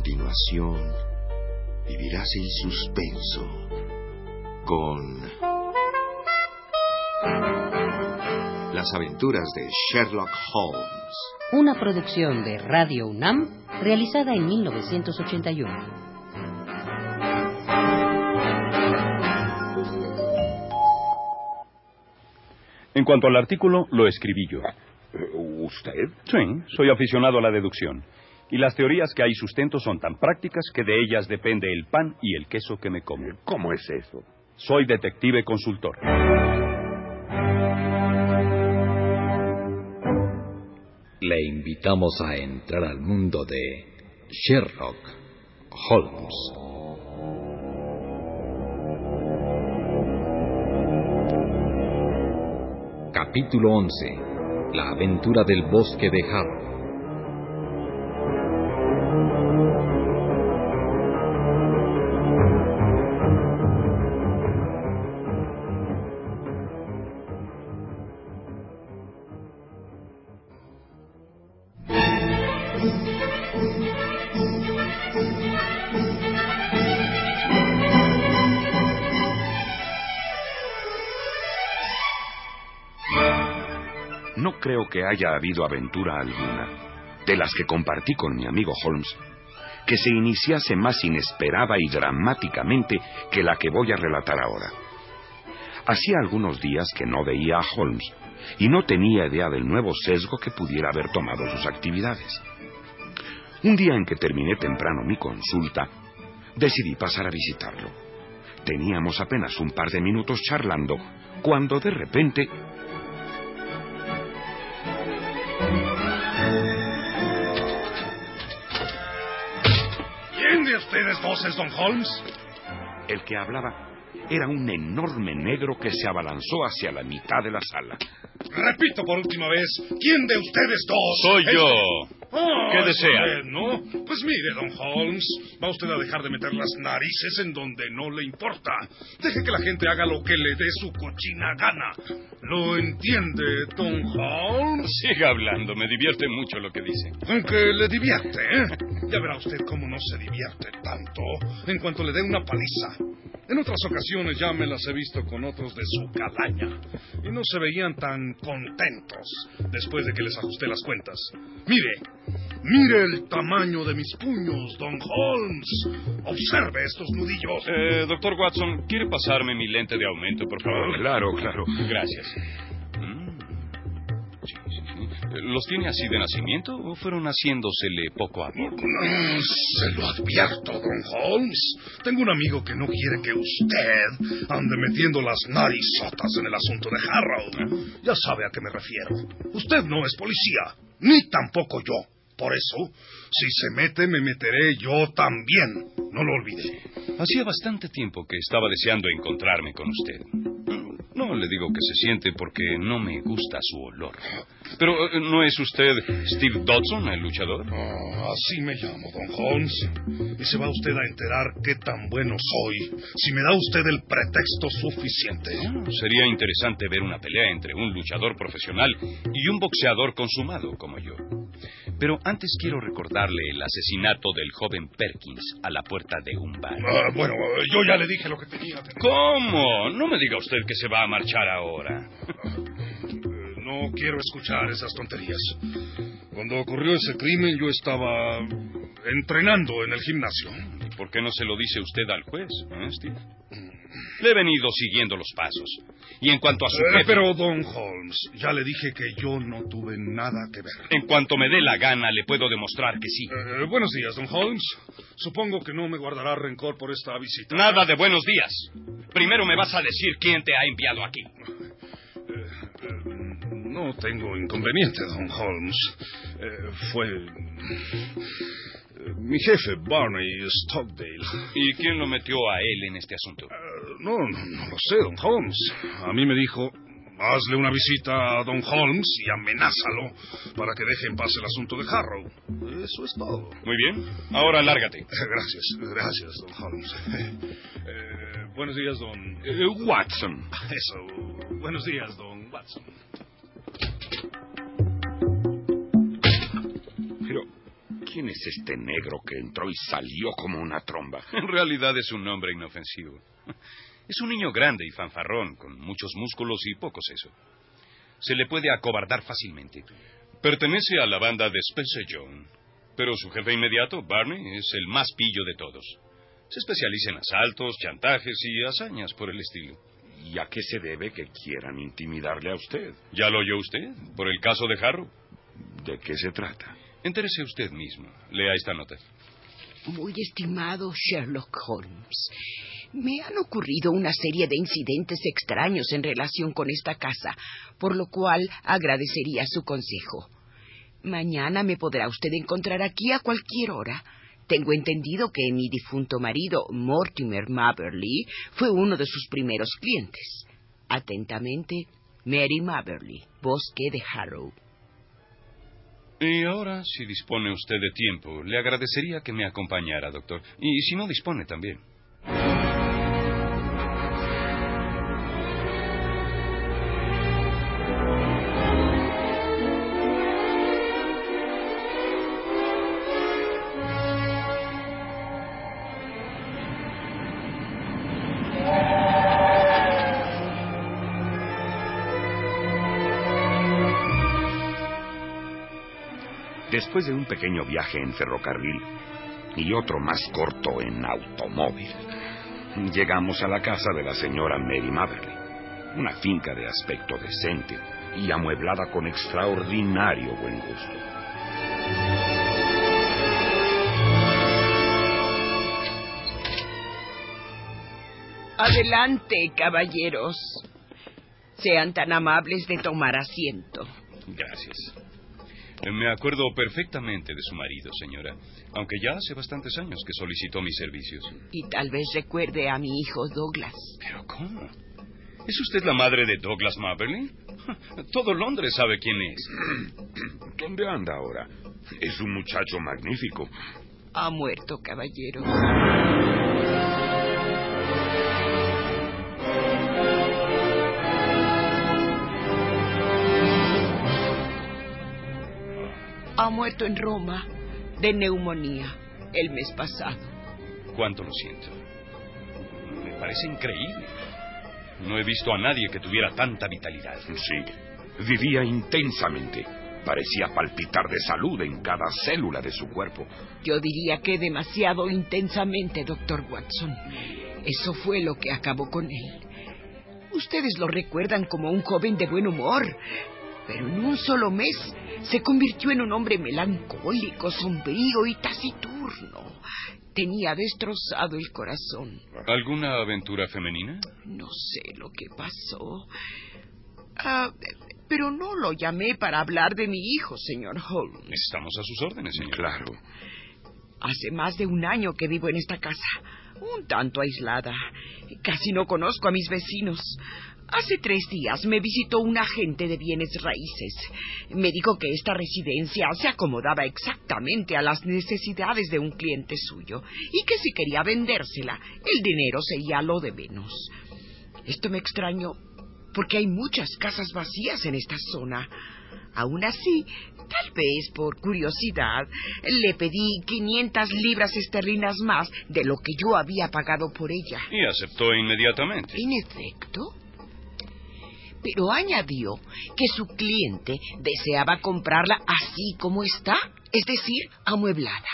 continuación vivirás el suspenso con las aventuras de Sherlock Holmes. Una producción de Radio UNAM realizada en 1981. En cuanto al artículo, lo escribí yo. ¿Usted? Sí, soy aficionado a la deducción. Y las teorías que hay sustento son tan prácticas que de ellas depende el pan y el queso que me como. ¿Cómo es eso? Soy detective consultor. Le invitamos a entrar al mundo de Sherlock Holmes. Capítulo 11. La aventura del bosque de Harrow. Haya habido aventura alguna, de las que compartí con mi amigo Holmes, que se iniciase más inesperada y dramáticamente que la que voy a relatar ahora. Hacía algunos días que no veía a Holmes y no tenía idea del nuevo sesgo que pudiera haber tomado sus actividades. Un día en que terminé temprano mi consulta, decidí pasar a visitarlo. Teníamos apenas un par de minutos charlando cuando de repente Don Holmes? El que hablaba era un enorme negro que se abalanzó hacia la mitad de la sala. Repito por última vez, ¿quién de ustedes dos? Soy es- yo. ¿Qué es desea? ¿no? Pues mire, don Holmes, va usted a dejar de meter las narices en donde no le importa. Deje que la gente haga lo que le dé su cochina gana. ¿Lo entiende, don Holmes? Siga hablando, me divierte mucho lo que dice. Aunque le divierte, ¿eh? Ya verá usted cómo no se divierte tanto en cuanto le dé una paliza. En otras ocasiones ya me las he visto con otros de su calaña y no se veían tan contentos después de que les ajusté las cuentas. Mire, mire el tamaño de mis puños, don Holmes. Observe estos nudillos. Eh, doctor Watson, ¿quiere pasarme mi lente de aumento, por favor? Claro, claro. Gracias. ¿Los tiene así de nacimiento o fueron haciéndosele poco a poco? Mm, Se lo advierto, don Holmes. Tengo un amigo que no quiere que usted ande metiendo las narizotas en el asunto de Harrow. Ya sabe a qué me refiero. Usted no es policía, ni tampoco yo. Por eso, si se mete, me meteré yo también. No lo olvide. Hacía bastante tiempo que estaba deseando encontrarme con usted. No le digo que se siente porque no me gusta su olor. Pero eh, ¿no es usted Steve Dodson, el luchador? Ah, así me llamo, don Holmes. Y se va usted a enterar qué tan bueno soy si me da usted el pretexto suficiente. Ah, Sería interesante ver una pelea entre un luchador profesional y un boxeador consumado como yo. Pero antes quiero recordarle el asesinato del joven Perkins a la puerta de un bar. Ah, bueno, yo ya le dije lo que tenía. ¿Cómo? No me diga usted que se va a marchar ahora. Eh, No quiero escuchar esas tonterías. Cuando ocurrió ese crimen yo estaba entrenando en el gimnasio. ¿Y por qué no se lo dice usted al juez, eh, Steve? Le he venido siguiendo los pasos. Y en cuanto a su Eh, jefe, pero, don Holmes, ya le dije que yo no tuve nada que ver. en cuanto me dé la gana, le puedo demostrar que sí. Eh, buenos días, don Holmes. Supongo que no me guardará rencor por esta visita. Nada de buenos días. Primero me vas a decir quién te ha enviado aquí. No tengo inconveniente, don Holmes. Eh, fue... mi jefe, Barney Stockdale. ¿Y quién lo metió a él en este asunto? Eh, no, no, no lo sé, don Holmes. A mí me dijo, hazle una visita a don Holmes y amenázalo para que deje en paz el asunto de Harrow. Eso es todo. Muy bien. Ahora lárgate. Eh, Gracias, gracias, don Holmes. Eh, buenos días, don... Eh, Watson. Eso, buenos días, don Watson. ¿Quién es este negro que entró y salió como una tromba? En realidad es un hombre inofensivo. Es un niño grande y fanfarrón, con muchos músculos y poco seso. Se le puede acobardar fácilmente. Pertenece a la banda de Spencer Jones, pero su jefe inmediato, Barney, es el más pillo de todos. Se especializa en asaltos, chantajes y hazañas por el estilo. ¿Y a qué se debe que quieran intimidarle a usted? ¿Ya lo oyó usted? Por el caso de Harrow. ¿De qué se trata? Entérese usted mismo. Lea esta nota. Muy estimado Sherlock Holmes, me han ocurrido una serie de incidentes extraños en relación con esta casa, por lo cual agradecería su consejo. Mañana me podrá usted encontrar aquí a cualquier hora. Tengo entendido que mi difunto marido, Mortimer Maberly, fue uno de sus primeros clientes. Atentamente, Mary Maberly, Bosque de Harrow. Y ahora, si dispone usted de tiempo, le agradecería que me acompañara, doctor. Y si no dispone también. Después de un pequeño viaje en ferrocarril y otro más corto en automóvil, llegamos a la casa de la señora Mary Maverly, una finca de aspecto decente y amueblada con extraordinario buen gusto. Adelante, caballeros. Sean tan amables de tomar asiento. Gracias. Me acuerdo perfectamente de su marido, señora, aunque ya hace bastantes años que solicitó mis servicios. Y tal vez recuerde a mi hijo Douglas. ¿Pero cómo? ¿Es usted la madre de Douglas Maberly? Todo Londres sabe quién es. ¿Dónde anda ahora? Es un muchacho magnífico. Ha muerto, caballero. Muerto en Roma de neumonía el mes pasado. Cuánto lo siento. Me parece increíble. No he visto a nadie que tuviera tanta vitalidad. Sí, vivía intensamente. Parecía palpitar de salud en cada célula de su cuerpo. Yo diría que demasiado intensamente, doctor Watson. Eso fue lo que acabó con él. Ustedes lo recuerdan como un joven de buen humor, pero en un solo mes se convirtió en un hombre melancólico, sombrío y taciturno. Tenía destrozado el corazón. ¿Alguna aventura femenina? No sé lo que pasó. Ah, pero no lo llamé para hablar de mi hijo, señor Holmes. Estamos a sus órdenes, señor. Claro. Hace más de un año que vivo en esta casa, un tanto aislada. Casi no conozco a mis vecinos. Hace tres días me visitó un agente de bienes raíces. Me dijo que esta residencia se acomodaba exactamente a las necesidades de un cliente suyo y que si quería vendérsela, el dinero sería lo de menos. Esto me extrañó porque hay muchas casas vacías en esta zona. Aún así, tal vez por curiosidad, le pedí 500 libras esterlinas más de lo que yo había pagado por ella. Y aceptó inmediatamente. En efecto. Pero añadió que su cliente deseaba comprarla así como está, es decir, amueblada.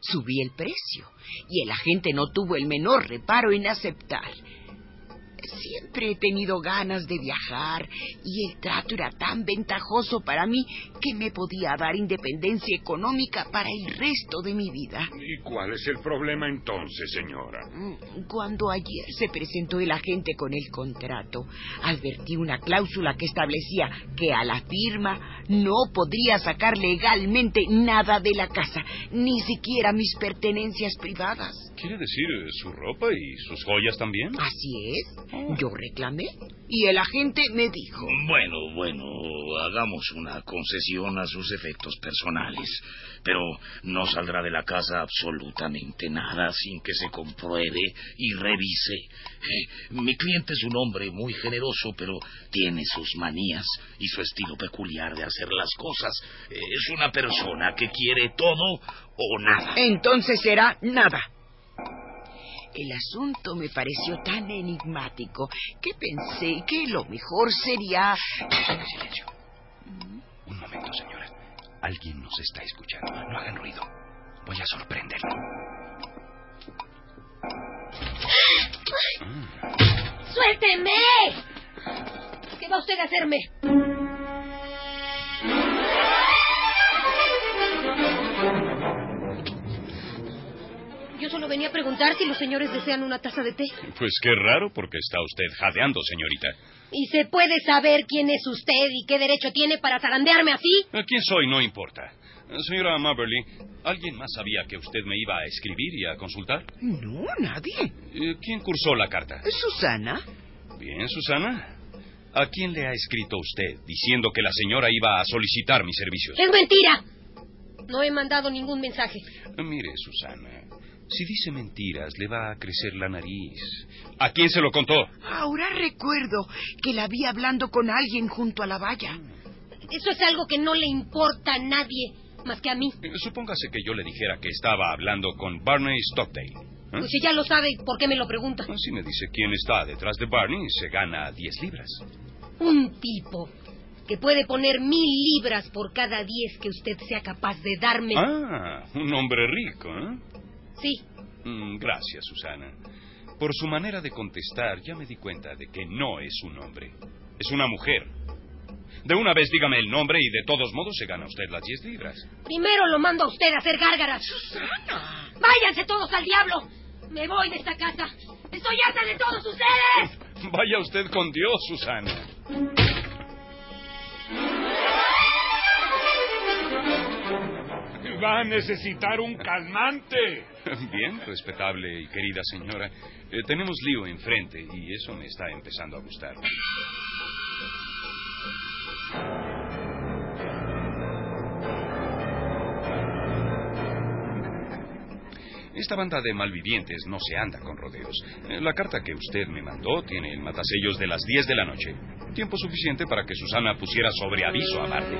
Subí el precio y el agente no tuvo el menor reparo en aceptar. Siempre he tenido ganas de viajar y el trato era tan ventajoso para mí que me podía dar independencia económica para el resto de mi vida. ¿Y cuál es el problema entonces, señora? Cuando ayer se presentó el agente con el contrato, advertí una cláusula que establecía que a la firma no podría sacar legalmente nada de la casa, ni siquiera mis pertenencias privadas. ¿Quiere decir su ropa y sus joyas también? Así es. Yo reclamé y el agente me dijo. Bueno, bueno, hagamos una concesión a sus efectos personales, pero no saldrá de la casa absolutamente nada sin que se compruebe y revise. Eh, mi cliente es un hombre muy generoso, pero tiene sus manías y su estilo peculiar de hacer las cosas. Eh, es una persona que quiere todo o nada. Entonces será nada. El asunto me pareció tan enigmático que pensé que lo mejor sería... Silencio. Un momento, señora. Alguien nos está escuchando. No hagan ruido. Voy a sorprenderlo. ¡Suélteme! ¿Qué va usted a hacerme? Yo solo venía a preguntar si los señores desean una taza de té. Pues qué raro, porque está usted jadeando, señorita. ¿Y se puede saber quién es usted y qué derecho tiene para zarandearme así? ¿Quién soy? No importa. Señora Maberly, ¿alguien más sabía que usted me iba a escribir y a consultar? No, nadie. Eh, ¿Quién cursó la carta? Susana. Bien, Susana. ¿A quién le ha escrito usted diciendo que la señora iba a solicitar mis servicios? ¡Es mentira! No he mandado ningún mensaje. Mire, Susana, si dice mentiras, le va a crecer la nariz. ¿A quién se lo contó? Ahora recuerdo que la vi hablando con alguien junto a la valla. Eso es algo que no le importa a nadie más que a mí. Eh, Supóngase que yo le dijera que estaba hablando con Barney Stockdale. ¿eh? Pues si ya lo sabe, ¿por qué me lo pregunta? Si me dice quién está detrás de Barney, se gana 10 libras. Un tipo que puede poner mil libras por cada diez que usted sea capaz de darme. Ah, un hombre rico, ¿eh? Sí, Mm, gracias, Susana. Por su manera de contestar, ya me di cuenta de que no es un hombre. Es una mujer. De una vez dígame el nombre y de todos modos se gana usted las 10 libras. primero lo mando a usted a hacer gárgaras. ¡Susana! ¡Váyanse todos al diablo! Me voy de esta casa. ¡Estoy harta de todos ustedes! Vaya usted con Dios, Susana. Va a necesitar un calmante. Bien, respetable y querida señora. Eh, tenemos lío enfrente y eso me está empezando a gustar. Esta banda de malvivientes no se anda con rodeos. Eh, La carta que usted me mandó tiene el matasellos de las 10 de la noche. Tiempo suficiente para que Susana pusiera sobre aviso a Marte.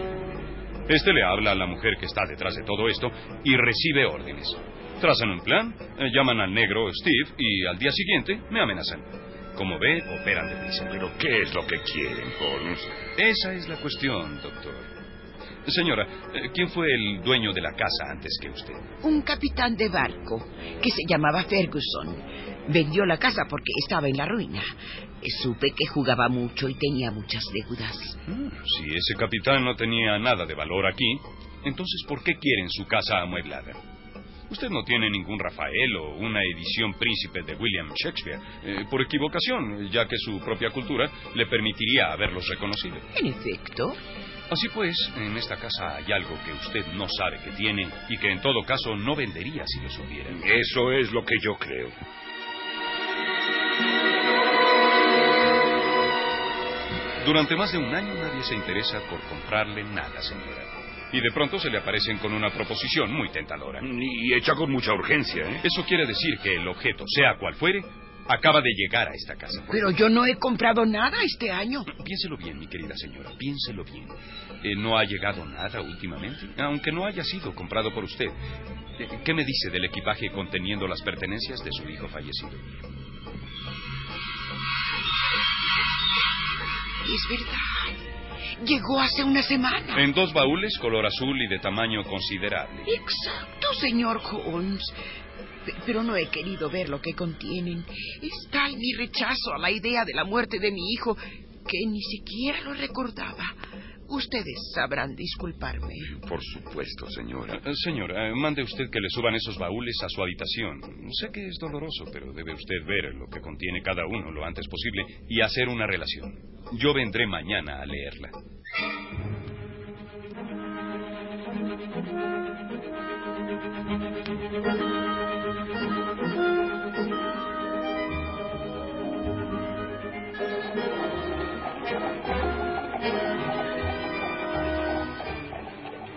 Este le habla a la mujer que está detrás de todo esto y recibe órdenes. Trazan un plan, eh, llaman al negro Steve y al día siguiente me amenazan. Como ve, operan deprisa. ¿Pero qué es lo que quieren, Holmes? Esa es la cuestión, doctor. Señora, eh, ¿quién fue el dueño de la casa antes que usted? Un capitán de barco que se llamaba Ferguson. Vendió la casa porque estaba en la ruina. Supe que jugaba mucho y tenía muchas deudas. Mm, Si ese capitán no tenía nada de valor aquí, entonces ¿por qué quieren su casa amueblada? Usted no tiene ningún Rafael o una edición príncipe de William Shakespeare, eh, por equivocación, ya que su propia cultura le permitiría haberlos reconocido. En efecto, Así pues, en esta casa hay algo que usted no sabe que tiene y que en todo caso no vendería si lo supiera. Eso es lo que yo creo. Durante más de un año nadie se interesa por comprarle nada, señora. Y de pronto se le aparecen con una proposición muy tentadora. Y hecha con mucha urgencia, ¿eh? Eso quiere decir que el objeto, sea cual fuere, acaba de llegar a esta casa. pero yo no he comprado nada este año. Piénselo bien, mi querida señora, piénselo bien. Eh, no ha llegado nada últimamente, aunque no haya sido comprado por usted. Eh, ¿Qué me dice del equipaje conteniendo las pertenencias de su hijo fallecido? Es verdad. Llegó hace una semana. En dos baúles, color azul y de tamaño considerable. Exacto, señor Holmes. Pe- Pero no he querido ver lo que contienen. Es tal mi rechazo a la idea de la muerte de mi hijo que ni siquiera lo recordaba. Ustedes sabrán disculparme. Por supuesto, señora. Eh, Señora, eh, mande usted que le suban esos baúles a su habitación. Sé que es doloroso, pero debe usted ver lo que contiene cada uno lo antes posible y hacer una relación. Yo vendré mañana a leerla.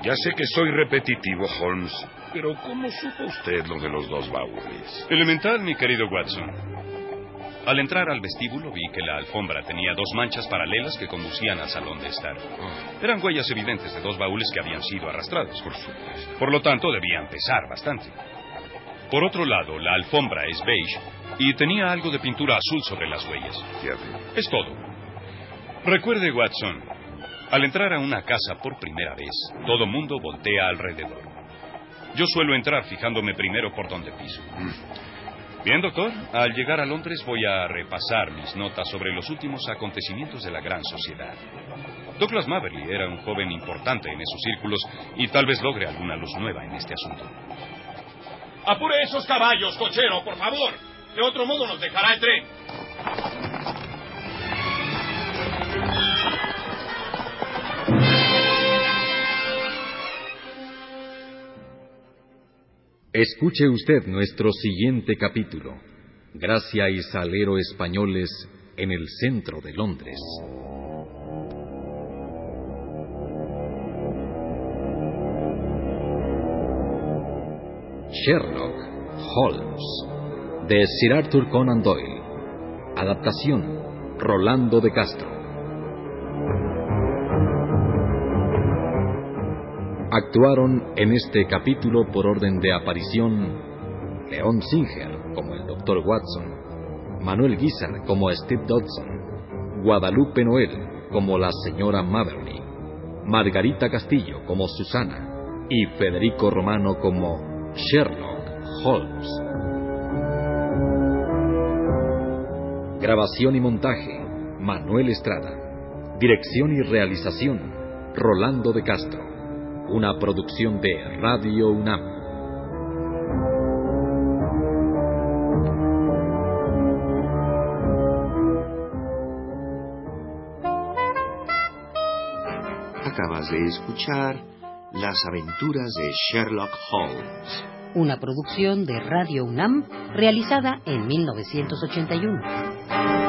Ya sé que soy repetitivo, Holmes, pero ¿cómo supo usted lo de los dos baúles? Elemental, mi querido Watson. Al entrar al vestíbulo vi que la alfombra tenía dos manchas paralelas que conducían al salón de estar. Eran huellas evidentes de dos baúles que habían sido arrastrados. Por supuesto. Por lo tanto, debían pesar bastante. Por otro lado, la alfombra es beige y tenía algo de pintura azul sobre las huellas. Ya veo. Es todo. Recuerde, Watson, al entrar a una casa por primera vez, todo mundo voltea alrededor. Yo suelo entrar fijándome primero por donde piso. Bien, doctor, al llegar a Londres voy a repasar mis notas sobre los últimos acontecimientos de la gran sociedad. Douglas Maverly era un joven importante en esos círculos y tal vez logre alguna luz nueva en este asunto. Apure esos caballos, cochero, por favor. De otro modo nos dejará el tren. Escuche usted nuestro siguiente capítulo. Gracia y Salero Españoles en el centro de Londres. Sherlock Holmes de Sir Arthur Conan Doyle. Adaptación Rolando de Castro. Actuaron en este capítulo por orden de aparición León Singer como el Dr. Watson, Manuel Guizar como Steve Dodson, Guadalupe Noel como la señora Maverly, Margarita Castillo como Susana y Federico Romano como Sherlock Holmes. Grabación y montaje Manuel Estrada. Dirección y realización Rolando de Castro una producción de Radio UNAM. Acabas de escuchar Las aventuras de Sherlock Holmes. Una producción de Radio UNAM realizada en 1981.